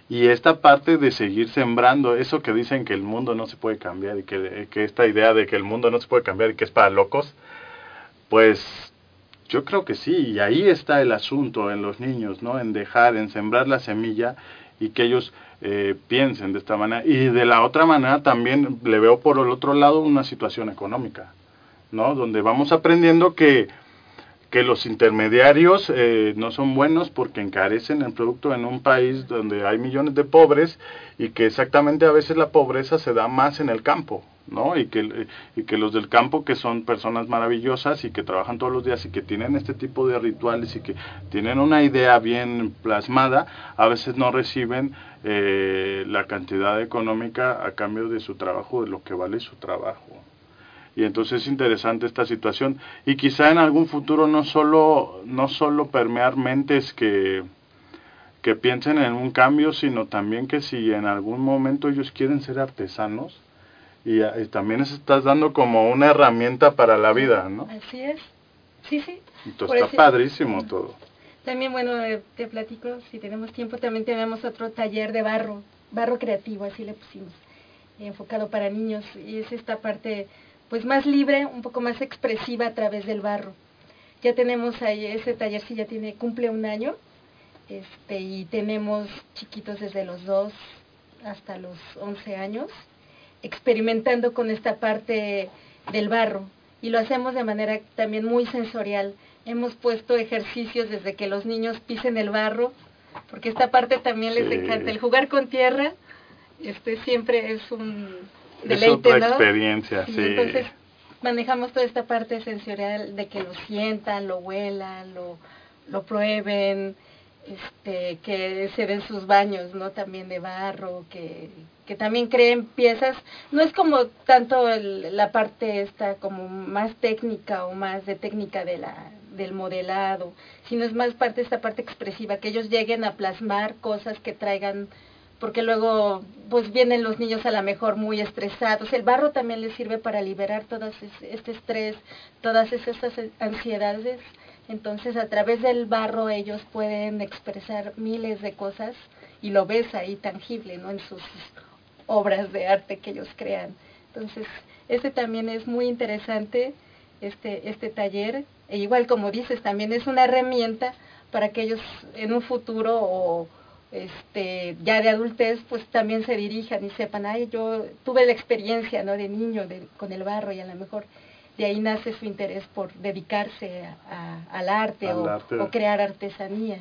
y esta parte de seguir sembrando, eso que dicen que el mundo no se puede cambiar y que, que esta idea de que el mundo no se puede cambiar y que es para locos, pues yo creo que sí, y ahí está el asunto en los niños, ¿no? En dejar, en sembrar la semilla y que ellos eh, piensen de esta manera. Y de la otra manera también le veo por el otro lado una situación económica, ¿no? Donde vamos aprendiendo que, que los intermediarios eh, no son buenos porque encarecen el producto en un país donde hay millones de pobres y que exactamente a veces la pobreza se da más en el campo, ¿no? Y que, y que los del campo, que son personas maravillosas y que trabajan todos los días y que tienen este tipo de rituales y que tienen una idea bien plasmada, a veces no reciben eh, la cantidad económica a cambio de su trabajo, de lo que vale su trabajo. Y entonces es interesante esta situación y quizá en algún futuro no solo, no solo permear mentes que, que piensen en un cambio, sino también que si en algún momento ellos quieren ser artesanos, y, también estás dando como una herramienta para la vida, ¿no? Así es. Sí, sí. Entonces está padrísimo todo. También, bueno, eh, te platico, si tenemos tiempo, también tenemos otro taller de barro, barro creativo, así le pusimos, enfocado para niños. Y es esta parte, pues más libre, un poco más expresiva a través del barro. Ya tenemos ahí, ese taller sí ya tiene, cumple un año, este, y tenemos chiquitos desde los dos hasta los 11 años, experimentando con esta parte del barro. Y lo hacemos de manera también muy sensorial hemos puesto ejercicios desde que los niños pisen el barro, porque esta parte también les encanta. El jugar con tierra este siempre es un deleite, es otra experiencia, sí. Entonces manejamos toda esta parte sensorial de que lo sientan, lo huelan, lo, lo prueben, este, que se den sus baños, ¿no? También de barro, que, que también creen piezas. No es como tanto la parte esta como más técnica o más de técnica de la, del modelado, sino es más parte esta parte expresiva, que ellos lleguen a plasmar cosas que traigan, porque luego pues vienen los niños a la mejor muy estresados. El barro también les sirve para liberar todo este estrés, todas esas ansiedades. Entonces a través del barro ellos pueden expresar miles de cosas y lo ves ahí tangible, ¿no? En sus obras de arte que ellos crean. Entonces, este también es muy interesante este, este taller. E igual como dices, también es una herramienta para que ellos en un futuro o este, ya de adultez, pues también se dirijan y sepan, ay, yo tuve la experiencia ¿no? de niño de, con el barro y a lo mejor de ahí nace su interés por dedicarse al arte, o, crear artesanía.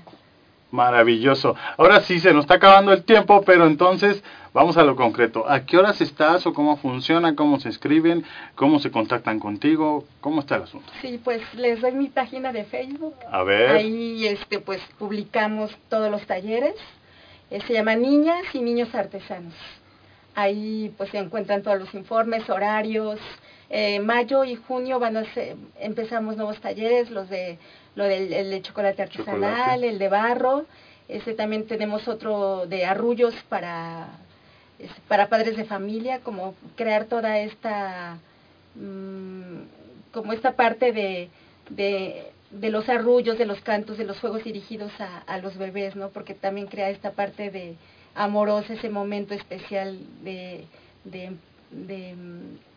Maravilloso. Ahora sí, se nos está acabando el tiempo, pero entonces vamos a lo concreto. ¿A qué horas estás o cómo funciona? ¿Cómo se escriben? ¿Cómo se contactan contigo? ¿Cómo está el asunto? Sí, pues les doy mi página de Facebook. A ver. Ahí este, pues publicamos todos los talleres. Eh, se llama Niñas y Niños Artesanos. Ahí pues se encuentran todos los informes, horarios. Eh, mayo y junio van a ser, empezamos nuevos talleres, los de lo del el de chocolate artesanal, el de barro. Ese también tenemos otro de arrullos para, para padres de familia, como crear toda esta, mm, como esta parte de, de, de, los arrullos, de los cantos, de los juegos dirigidos a, a los bebés, ¿no? Porque también crea esta parte de amorosa, ese momento especial de, de, de,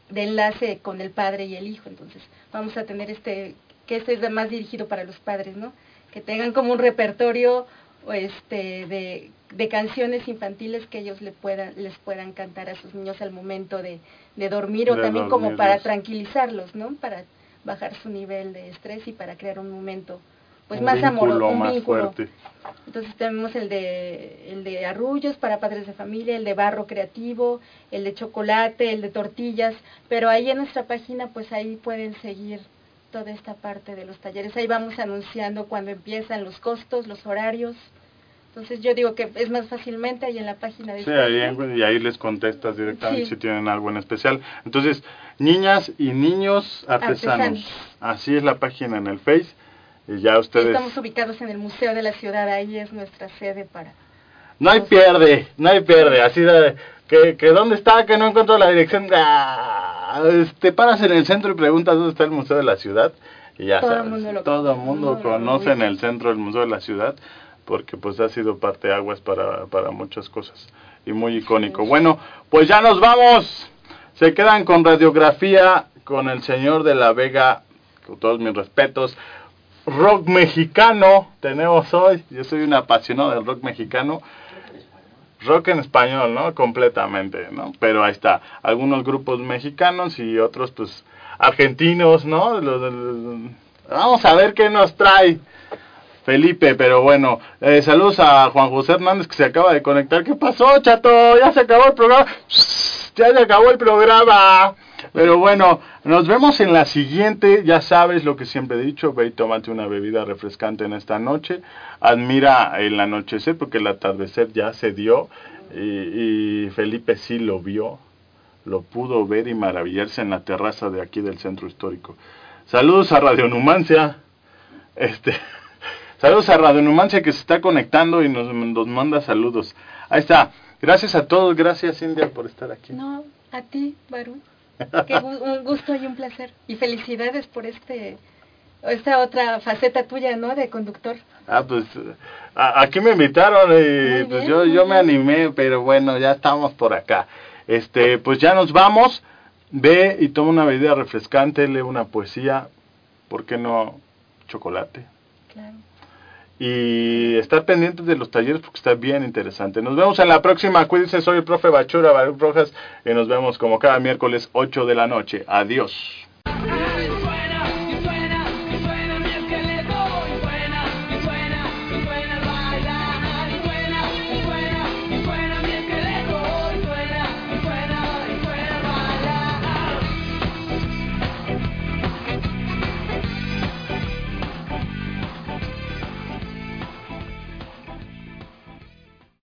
de enlace con el padre y el hijo. Entonces, vamos a tener este que este es más dirigido para los padres, ¿no? Que tengan como un repertorio este, de, de canciones infantiles que ellos le puedan, les puedan cantar a sus niños al momento de, de dormir o también como para tranquilizarlos, ¿no? Para bajar su nivel de estrés y para crear un momento pues más amoroso, un más vínculo. Fuerte. Entonces tenemos el de el de arrullos para padres de familia, el de barro creativo, el de chocolate, el de tortillas, pero ahí en nuestra página pues ahí pueden seguir toda esta parte de los talleres. Ahí vamos anunciando cuando empiezan los costos, los horarios. Entonces yo digo que es más fácilmente ahí en la página de... Sí, ahí, y ahí les contestas directamente si tienen algo en especial. Entonces, niñas y niños artesanos. Así es la página en el Face. Y ya ustedes... Estamos ubicados en el Museo de la Ciudad, ahí es nuestra sede para... No hay pierde, no hay pierde. Así de, que, que dónde está, que no encuentro la dirección. Ah, te paras en el centro y preguntas dónde está el Museo de la Ciudad. Y ya todo sabes, el mundo, lo todo el mundo conoce en el centro del Museo de la Ciudad. porque pues ha sido parte aguas para, para muchas cosas y muy icónico. Bueno, pues ya nos vamos. Se quedan con radiografía con el señor de la Vega, con todos mis respetos. Rock mexicano tenemos hoy. Yo soy un apasionado del rock mexicano. Rock en español, ¿no? Completamente, ¿no? Pero ahí está. Algunos grupos mexicanos y otros, pues, argentinos, ¿no? Vamos a ver qué nos trae Felipe, pero bueno, eh, saludos a Juan José Hernández que se acaba de conectar. ¿Qué pasó, chato? Ya se acabó el programa. Ya se acabó el programa. Pero bueno, nos vemos en la siguiente. Ya sabes lo que siempre he dicho. Ve y tómate una bebida refrescante en esta noche. Admira el anochecer porque el atardecer ya se dio. Y, Felipe sí lo vio. Lo pudo ver y maravillarse en la terraza de aquí del centro histórico. Saludos a Radio Numancia. Este, saludos a Radio Numancia que se está conectando y nos, nos manda saludos. Ahí está. Gracias a todos. Gracias, India, por estar aquí. No, a ti, Barú. Qué un gusto y un placer. Y felicidades por este esta otra faceta tuya, ¿no? De conductor. Ah, pues a- aquí me invitaron y pues yo, yo me animé, pero bueno, ya estamos por acá. Este, pues ya nos vamos. Ve y toma una bebida refrescante, lee una poesía, ¿por qué no chocolate? Claro. Y estar pendientes de los talleres porque está bien interesante. Nos vemos en la próxima. Cuídense, soy el profe Bachura Baruch Rojas y nos vemos como cada miércoles 8 de la noche. Adiós.